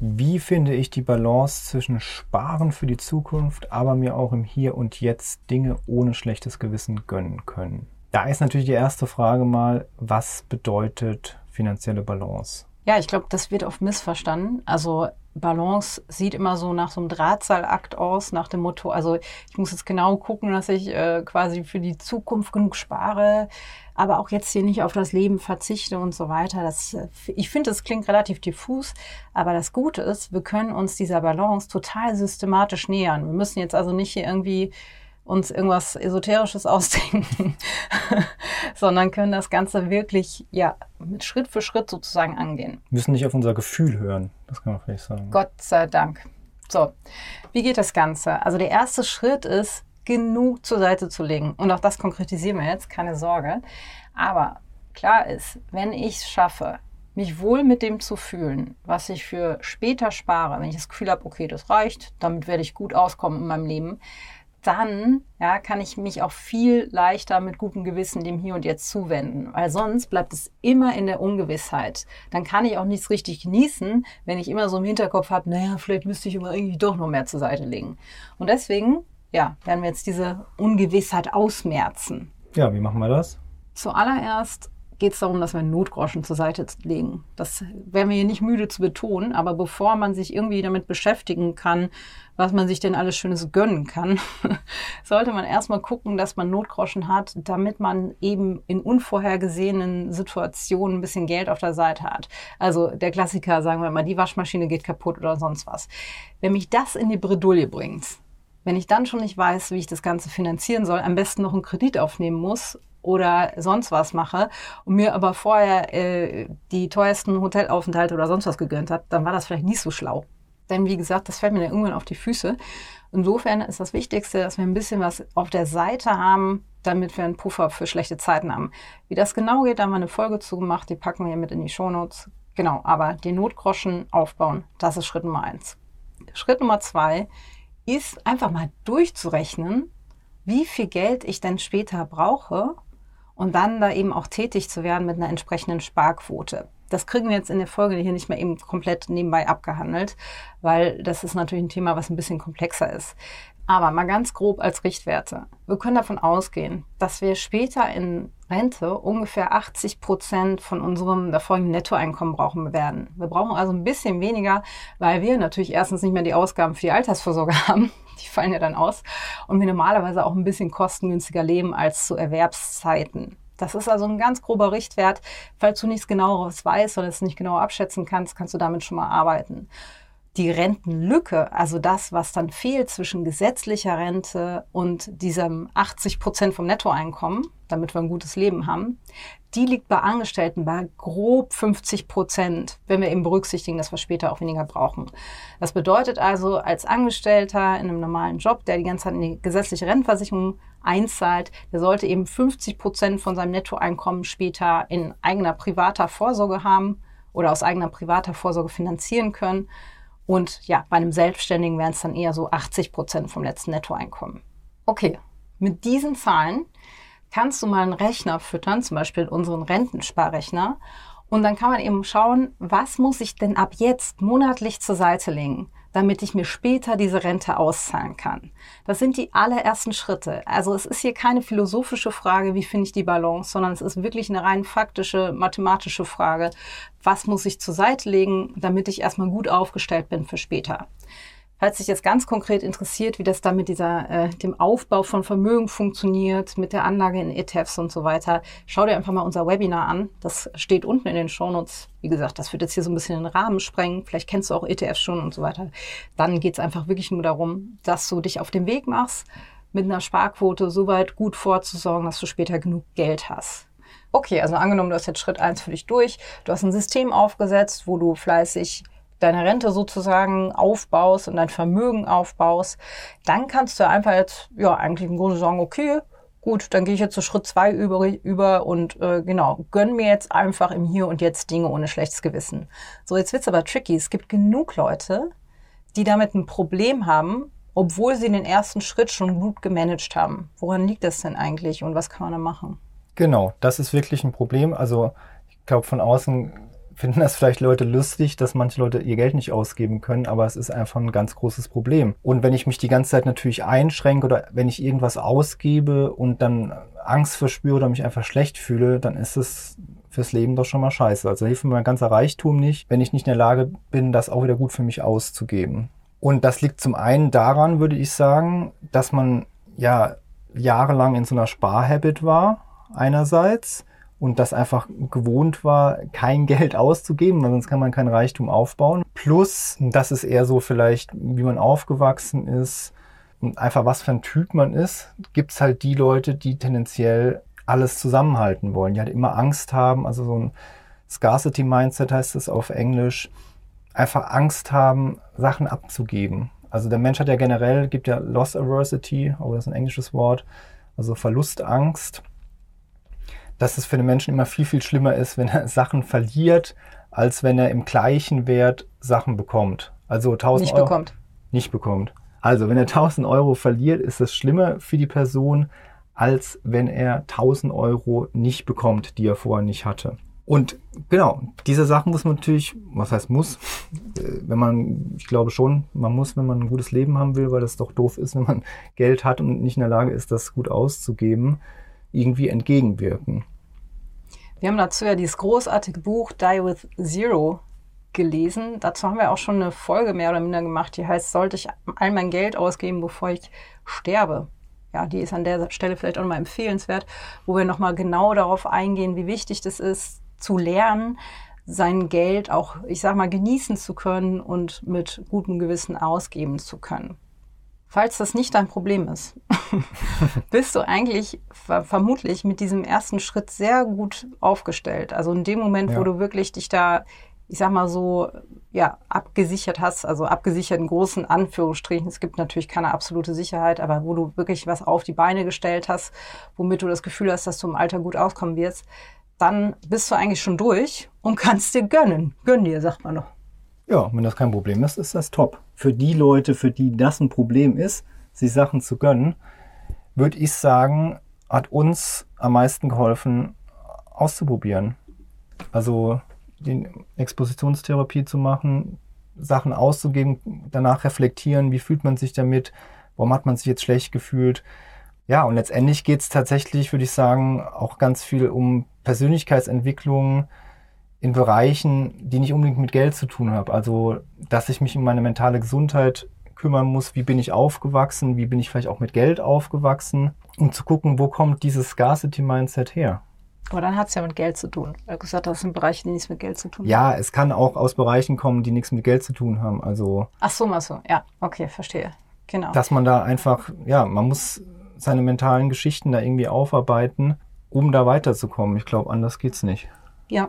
Wie finde ich die Balance zwischen Sparen für die Zukunft, aber mir auch im Hier und Jetzt Dinge ohne schlechtes Gewissen gönnen können? Da ist natürlich die erste Frage mal, was bedeutet finanzielle Balance? Ja, ich glaube, das wird oft missverstanden. Also Balance sieht immer so nach so einem Drahtseilakt aus, nach dem Motto, also ich muss jetzt genau gucken, dass ich äh, quasi für die Zukunft genug spare, aber auch jetzt hier nicht auf das Leben verzichte und so weiter. Das, äh, ich finde, das klingt relativ diffus, aber das Gute ist, wir können uns dieser Balance total systematisch nähern. Wir müssen jetzt also nicht hier irgendwie uns irgendwas Esoterisches ausdenken, sondern können das Ganze wirklich ja mit Schritt für Schritt sozusagen angehen. Wir müssen nicht auf unser Gefühl hören, das kann man vielleicht sagen. Gott sei Dank. So, wie geht das Ganze? Also der erste Schritt ist, genug zur Seite zu legen. Und auch das konkretisieren wir jetzt, keine Sorge. Aber klar ist, wenn ich es schaffe, mich wohl mit dem zu fühlen, was ich für später spare, wenn ich das Gefühl habe, okay, das reicht, damit werde ich gut auskommen in meinem Leben, dann ja, kann ich mich auch viel leichter mit gutem Gewissen dem Hier und Jetzt zuwenden, weil sonst bleibt es immer in der Ungewissheit. Dann kann ich auch nichts richtig genießen, wenn ich immer so im Hinterkopf habe, naja, vielleicht müsste ich immer irgendwie doch noch mehr zur Seite legen. Und deswegen, ja, werden wir jetzt diese Ungewissheit ausmerzen. Ja, wie machen wir das? Zuallererst geht es darum, dass wir Notgroschen zur Seite legen. Das werden wir hier nicht müde zu betonen, aber bevor man sich irgendwie damit beschäftigen kann, was man sich denn alles Schönes gönnen kann, sollte man erstmal gucken, dass man Notgroschen hat, damit man eben in unvorhergesehenen Situationen ein bisschen Geld auf der Seite hat. Also der Klassiker, sagen wir mal, die Waschmaschine geht kaputt oder sonst was. Wenn mich das in die Bredouille bringt, wenn ich dann schon nicht weiß, wie ich das Ganze finanzieren soll, am besten noch einen Kredit aufnehmen muss oder sonst was mache und mir aber vorher äh, die teuersten Hotelaufenthalte oder sonst was gegönnt habe, dann war das vielleicht nicht so schlau. Denn wie gesagt, das fällt mir dann irgendwann auf die Füße. Insofern ist das Wichtigste, dass wir ein bisschen was auf der Seite haben, damit wir einen Puffer für schlechte Zeiten haben. Wie das genau geht, da haben wir eine Folge zugemacht, die packen wir mit in die Shownotes. Genau, aber den Notgroschen aufbauen, das ist Schritt Nummer eins. Schritt Nummer zwei ist einfach mal durchzurechnen, wie viel Geld ich denn später brauche, und dann da eben auch tätig zu werden mit einer entsprechenden Sparquote. Das kriegen wir jetzt in der Folge hier nicht mehr eben komplett nebenbei abgehandelt, weil das ist natürlich ein Thema, was ein bisschen komplexer ist. Aber mal ganz grob als Richtwerte. Wir können davon ausgehen, dass wir später in Rente ungefähr 80 Prozent von unserem davorigen Nettoeinkommen brauchen werden. Wir brauchen also ein bisschen weniger, weil wir natürlich erstens nicht mehr die Ausgaben für die Altersvorsorge haben. Die fallen ja dann aus. Und wir normalerweise auch ein bisschen kostengünstiger leben als zu Erwerbszeiten. Das ist also ein ganz grober Richtwert. Falls du nichts genaueres weißt oder es nicht genau abschätzen kannst, kannst du damit schon mal arbeiten die Rentenlücke, also das, was dann fehlt zwischen gesetzlicher Rente und diesem 80 Prozent vom Nettoeinkommen, damit wir ein gutes Leben haben, die liegt bei Angestellten bei grob 50 Prozent, wenn wir eben berücksichtigen, dass wir später auch weniger brauchen. Das bedeutet also, als Angestellter in einem normalen Job, der die ganze Zeit in die gesetzliche Rentenversicherung einzahlt, der sollte eben 50 Prozent von seinem Nettoeinkommen später in eigener privater Vorsorge haben oder aus eigener privater Vorsorge finanzieren können. Und ja, bei einem Selbstständigen wären es dann eher so 80 Prozent vom letzten Nettoeinkommen. Okay, mit diesen Zahlen kannst du mal einen Rechner füttern, zum Beispiel unseren Rentensparrechner. Und dann kann man eben schauen, was muss ich denn ab jetzt monatlich zur Seite legen? Damit ich mir später diese Rente auszahlen kann. Das sind die allerersten Schritte. Also es ist hier keine philosophische Frage, wie finde ich die Balance, sondern es ist wirklich eine rein faktische, mathematische Frage. Was muss ich zur Seite legen, damit ich erstmal gut aufgestellt bin für später? Falls dich jetzt ganz konkret interessiert, wie das dann mit dieser, äh, dem Aufbau von Vermögen funktioniert, mit der Anlage in ETFs und so weiter, schau dir einfach mal unser Webinar an. Das steht unten in den Shownotes. Wie gesagt, das wird jetzt hier so ein bisschen den Rahmen sprengen. Vielleicht kennst du auch ETFs schon und so weiter. Dann geht es einfach wirklich nur darum, dass du dich auf den Weg machst, mit einer Sparquote so weit gut vorzusorgen, dass du später genug Geld hast. Okay, also angenommen, du hast jetzt Schritt eins für dich durch. Du hast ein System aufgesetzt, wo du fleißig deine Rente sozusagen aufbaust und dein Vermögen aufbaust, dann kannst du einfach jetzt, ja, eigentlich im Grunde sagen, okay, gut, dann gehe ich jetzt zu Schritt zwei über, über und äh, genau, gönn mir jetzt einfach im Hier und Jetzt Dinge ohne schlechtes Gewissen. So, jetzt wird's aber tricky. Es gibt genug Leute, die damit ein Problem haben, obwohl sie den ersten Schritt schon gut gemanagt haben. Woran liegt das denn eigentlich und was kann man da machen? Genau, das ist wirklich ein Problem. Also ich glaube, von außen finden das vielleicht Leute lustig, dass manche Leute ihr Geld nicht ausgeben können, aber es ist einfach ein ganz großes Problem. Und wenn ich mich die ganze Zeit natürlich einschränke oder wenn ich irgendwas ausgebe und dann Angst verspüre oder mich einfach schlecht fühle, dann ist es fürs Leben doch schon mal scheiße. Also hilft mir mein ganzer Reichtum nicht, wenn ich nicht in der Lage bin, das auch wieder gut für mich auszugeben. Und das liegt zum einen daran, würde ich sagen, dass man ja jahrelang in so einer Sparhabit war, einerseits, und das einfach gewohnt war, kein Geld auszugeben, weil sonst kann man kein Reichtum aufbauen. Plus, das ist eher so vielleicht, wie man aufgewachsen ist und einfach was für ein Typ man ist, gibt's halt die Leute, die tendenziell alles zusammenhalten wollen, die halt immer Angst haben, also so ein Scarcity Mindset heißt es auf Englisch, einfach Angst haben, Sachen abzugeben. Also der Mensch hat ja generell, gibt ja Loss Aversity, aber das ist ein englisches Wort, also Verlustangst, dass es für den Menschen immer viel, viel schlimmer ist, wenn er Sachen verliert, als wenn er im gleichen Wert Sachen bekommt. Also 1000 Nicht Euro. bekommt. Nicht bekommt. Also wenn er 1000 Euro verliert, ist das schlimmer für die Person, als wenn er 1000 Euro nicht bekommt, die er vorher nicht hatte. Und genau, diese Sachen muss man natürlich, was heißt muss, äh, wenn man, ich glaube schon, man muss, wenn man ein gutes Leben haben will, weil das doch doof ist, wenn man Geld hat und nicht in der Lage ist, das gut auszugeben, irgendwie entgegenwirken. Wir haben dazu ja dieses großartige Buch Die with Zero gelesen. Dazu haben wir auch schon eine Folge mehr oder minder gemacht, die heißt, sollte ich all mein Geld ausgeben, bevor ich sterbe? Ja, die ist an der Stelle vielleicht auch mal empfehlenswert, wo wir nochmal genau darauf eingehen, wie wichtig das ist, zu lernen, sein Geld auch, ich sag mal, genießen zu können und mit gutem Gewissen ausgeben zu können. Falls das nicht dein Problem ist, bist du eigentlich ver vermutlich mit diesem ersten Schritt sehr gut aufgestellt. Also in dem Moment, ja. wo du wirklich dich da, ich sag mal so, ja, abgesichert hast, also abgesichert in großen Anführungsstrichen. Es gibt natürlich keine absolute Sicherheit, aber wo du wirklich was auf die Beine gestellt hast, womit du das Gefühl hast, dass du im Alter gut auskommen wirst, dann bist du eigentlich schon durch und kannst dir gönnen. Gönn dir, sagt man noch. Ja, wenn das kein Problem ist, ist das top. Für die Leute, für die das ein Problem ist, sich Sachen zu gönnen, würde ich sagen, hat uns am meisten geholfen, auszuprobieren. Also die Expositionstherapie zu machen, Sachen auszugeben, danach reflektieren, wie fühlt man sich damit, warum hat man sich jetzt schlecht gefühlt. Ja, und letztendlich geht es tatsächlich, würde ich sagen, auch ganz viel um Persönlichkeitsentwicklung, in Bereichen, die nicht unbedingt mit Geld zu tun haben. Also, dass ich mich um meine mentale Gesundheit kümmern muss, wie bin ich aufgewachsen, wie bin ich vielleicht auch mit Geld aufgewachsen, um zu gucken, wo kommt dieses Scarcity-Mindset her. Aber dann hat es ja mit Geld zu tun. Du hast gesagt, das sind Bereiche, die nichts mit Geld zu tun haben. Ja, es kann auch aus Bereichen kommen, die nichts mit Geld zu tun haben. Also. Ach so, mal so. Ja, okay, verstehe. Genau. Dass man da einfach, ja, man muss seine mentalen Geschichten da irgendwie aufarbeiten, um da weiterzukommen. Ich glaube, anders geht's nicht. Ja,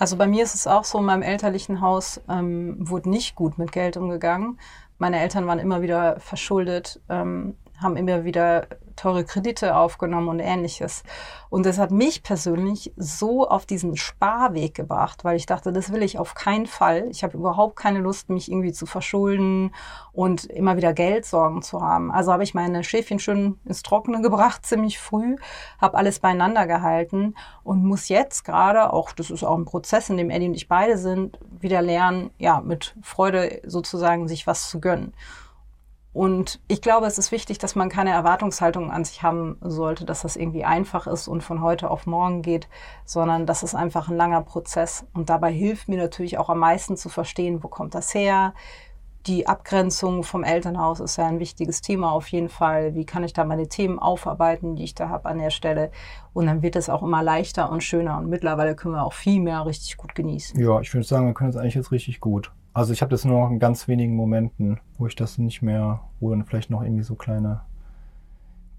also bei mir ist es auch so, in meinem elterlichen Haus ähm, wurde nicht gut mit Geld umgegangen. Meine Eltern waren immer wieder verschuldet, ähm, haben immer wieder teure Kredite aufgenommen und ähnliches. Und das hat mich persönlich so auf diesen Sparweg gebracht, weil ich dachte, das will ich auf keinen Fall. Ich habe überhaupt keine Lust, mich irgendwie zu verschulden und immer wieder Geldsorgen zu haben. Also habe ich meine Schäfchen schön ins Trockene gebracht, ziemlich früh, habe alles beieinander gehalten und muss jetzt gerade, auch das ist auch ein Prozess, in dem Eddie und ich beide sind, wieder lernen, ja, mit Freude sozusagen sich was zu gönnen. Und ich glaube, es ist wichtig, dass man keine Erwartungshaltung an sich haben sollte, dass das irgendwie einfach ist und von heute auf morgen geht, sondern das ist einfach ein langer Prozess. Und dabei hilft mir natürlich auch am meisten zu verstehen, wo kommt das her. Die Abgrenzung vom Elternhaus ist ja ein wichtiges Thema auf jeden Fall. Wie kann ich da meine Themen aufarbeiten, die ich da habe an der Stelle? Und dann wird es auch immer leichter und schöner. Und mittlerweile können wir auch viel mehr richtig gut genießen. Ja, ich würde sagen, wir können es eigentlich jetzt richtig gut. Also ich habe das nur noch in ganz wenigen Momenten, wo ich das nicht mehr, wo dann vielleicht noch irgendwie so kleine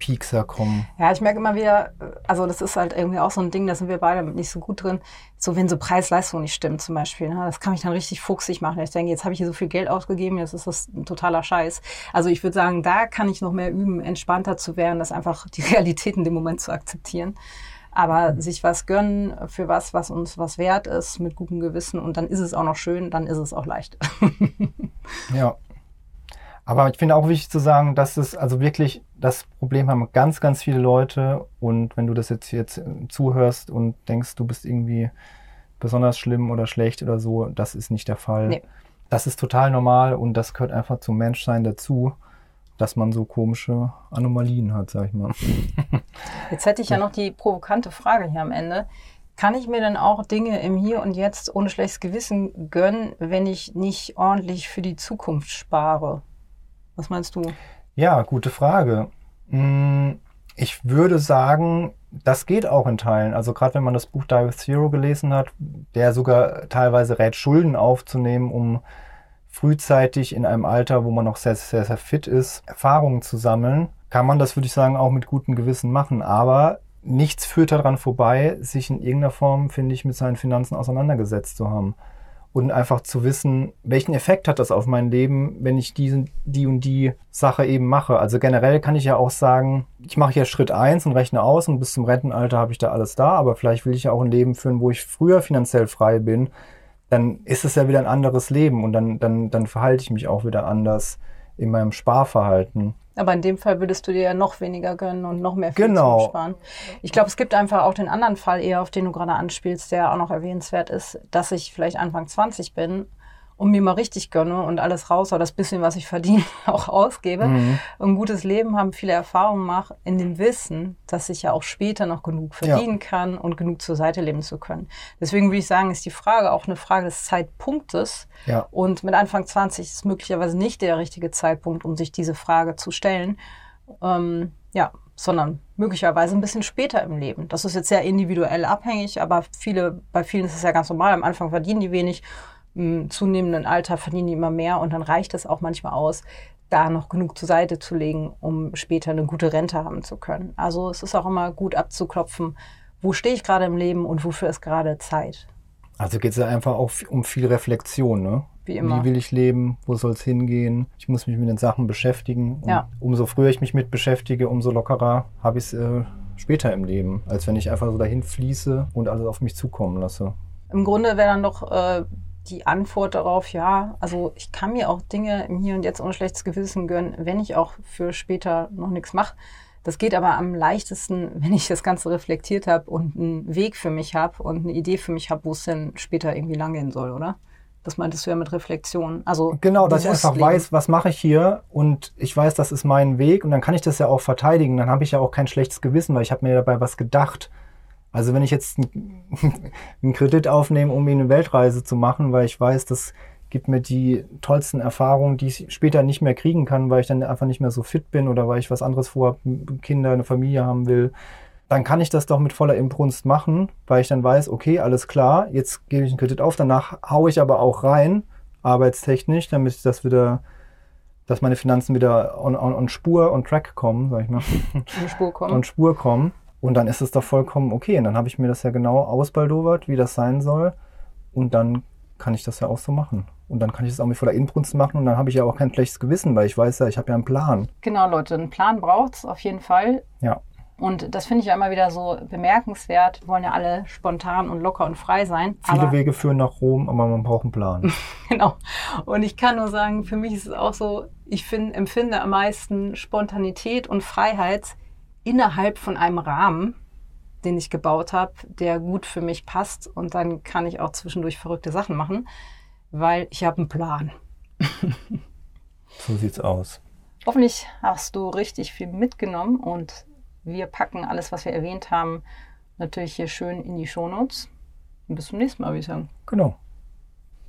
Piekser kommen. Ja, ich merke immer wieder, also das ist halt irgendwie auch so ein Ding, da sind wir beide nicht so gut drin. So wenn so Preis-Leistung nicht stimmt zum Beispiel, ne, das kann mich dann richtig fuchsig machen. Ich denke, jetzt habe ich hier so viel Geld ausgegeben, jetzt ist das ein totaler Scheiß. Also ich würde sagen, da kann ich noch mehr üben, entspannter zu werden, das einfach die Realität in dem Moment zu akzeptieren. Aber mhm. sich was gönnen für was, was uns was wert ist, mit gutem Gewissen und dann ist es auch noch schön, dann ist es auch leicht. ja. Aber ich finde auch wichtig zu sagen, dass es also wirklich das Problem haben ganz, ganz viele Leute. Und wenn du das jetzt jetzt zuhörst und denkst, du bist irgendwie besonders schlimm oder schlecht oder so. Das ist nicht der Fall. Nee. Das ist total normal und das gehört einfach zum Menschsein dazu, dass man so komische Anomalien hat, sag ich mal. Jetzt hätte ich ja noch die provokante Frage hier am Ende. Kann ich mir denn auch Dinge im Hier und Jetzt ohne schlechtes Gewissen gönnen, wenn ich nicht ordentlich für die Zukunft spare? Was meinst du? Ja, gute Frage. Hm, Ich würde sagen, das geht auch in Teilen. Also gerade wenn man das Buch Die with Zero gelesen hat, der sogar teilweise rät, Schulden aufzunehmen, um frühzeitig in einem Alter, wo man noch sehr, sehr, sehr fit ist, Erfahrungen zu sammeln, kann man das, würde ich sagen, auch mit gutem Gewissen machen. Aber nichts führt daran vorbei, sich in irgendeiner Form, finde ich, mit seinen Finanzen auseinandergesetzt zu haben. Und einfach zu wissen, welchen Effekt hat das auf mein Leben, wenn ich diesen, die und die Sache eben mache. Also generell kann ich ja auch sagen, ich mache ja Schritt eins und rechne aus und bis zum Rentenalter habe ich da alles da, aber vielleicht will ich ja auch ein Leben führen, wo ich früher finanziell frei bin. Dann ist es ja wieder ein anderes Leben und dann, dann, dann verhalte ich mich auch wieder anders in meinem Sparverhalten. Aber in dem Fall würdest du dir ja noch weniger gönnen und noch mehr Genau. sparen. Ich glaube, es gibt einfach auch den anderen Fall eher, auf den du gerade anspielst, der auch noch erwähnenswert ist, dass ich vielleicht Anfang 20 bin und mir mal richtig gönne und alles raus, oder das bisschen, was ich verdiene, auch ausgebe. Mhm. Ein gutes Leben haben, viele Erfahrungen mache, in dem Wissen, dass ich ja auch später noch genug Ja. verdienen kann und genug zur Seite leben zu können. Deswegen würde ich sagen, ist die Frage auch eine Frage des Zeitpunktes. Ja. Und mit Anfang 20 ist möglicherweise nicht der richtige Zeitpunkt, um sich diese Frage zu stellen. Ähm, ja, sondern möglicherweise ein bisschen später im Leben. Das ist jetzt sehr individuell abhängig, aber viele, bei vielen ist es ja ganz normal. Am Anfang verdienen die wenig, im zunehmenden Alter verdienen die immer mehr und dann reicht es auch manchmal aus, da noch genug zur Seite zu legen, um später eine gute Rente haben zu können. Also es ist auch immer gut abzuklopfen, wo stehe ich gerade im Leben und wofür ist gerade Zeit. Also geht es ja einfach auch um viel Reflexion, ne? Wie immer. Wie will ich leben? Wo soll es hingehen? Ich muss mich mit den Sachen beschäftigen. Ja. umso früher ich mich mit beschäftige, umso lockerer habe ich es äh, später im Leben, als wenn ich einfach so dahin fließe und alles auf mich zukommen lasse. Im Grunde wäre dann doch äh, die Antwort darauf, ja, also ich kann mir auch Dinge im Hier und Jetzt ohne schlechtes Gewissen gönnen, wenn ich auch für später noch nichts mache. Das geht aber am leichtesten, wenn ich das Ganze reflektiert habe und einen Weg für mich habe und eine Idee für mich habe, wo es denn später irgendwie langgehen soll, oder? Das meintest du ja mit Reflexion. Also Genau, dass ich einfach leben. weiß, was mache ich hier und ich weiß, das ist mein Weg und dann kann ich das ja auch verteidigen. Dann habe ich ja auch kein schlechtes Gewissen, weil ich habe mir dabei was gedacht. Also wenn ich jetzt einen Kredit aufnehme, um eine Weltreise zu machen, weil ich weiß, das gibt mir die tollsten Erfahrungen, die ich später nicht mehr kriegen kann, weil ich dann einfach nicht mehr so fit bin oder weil ich was anderes vorhabe, Kinder, eine Familie haben will, dann kann ich das doch mit voller Imbrunst machen, weil ich dann weiß, okay, alles klar, jetzt gebe ich einen Kredit auf, danach haue ich aber auch rein, arbeitstechnisch, damit ich das wieder, dass meine Finanzen wieder on, on, on Spur, on Track kommen, sag ich mal, die Spur kommen. on Spur kommen. Und dann ist es doch vollkommen okay. Und dann habe ich mir das ja genau ausbaldowert, wie das sein soll. Und dann kann ich das ja auch so machen. Und dann kann ich das auch mit voller Inbrunst machen. Und dann habe ich ja auch kein schlechtes Gewissen, weil ich weiß ja, ich habe ja einen Plan. Genau, Leute, einen Plan braucht es auf jeden Fall. Ja. Und das finde ich ja immer wieder so bemerkenswert. Wir wollen ja alle spontan und locker und frei sein. Viele Wege führen nach Rom, aber man braucht einen Plan. Genau. Und ich kann nur sagen, für mich ist es auch so, ich find, empfinde am meisten Spontanität und Freiheit innerhalb von einem Rahmen, den ich gebaut habe, der gut für mich passt. Und dann kann ich auch zwischendurch verrückte Sachen machen, weil ich habe einen Plan. So sieht's aus. Hoffentlich hast du richtig viel mitgenommen und wir packen alles, was wir erwähnt haben, natürlich hier schön in die Shownotes. Und bis zum nächsten Mal, würde ich sagen. Genau.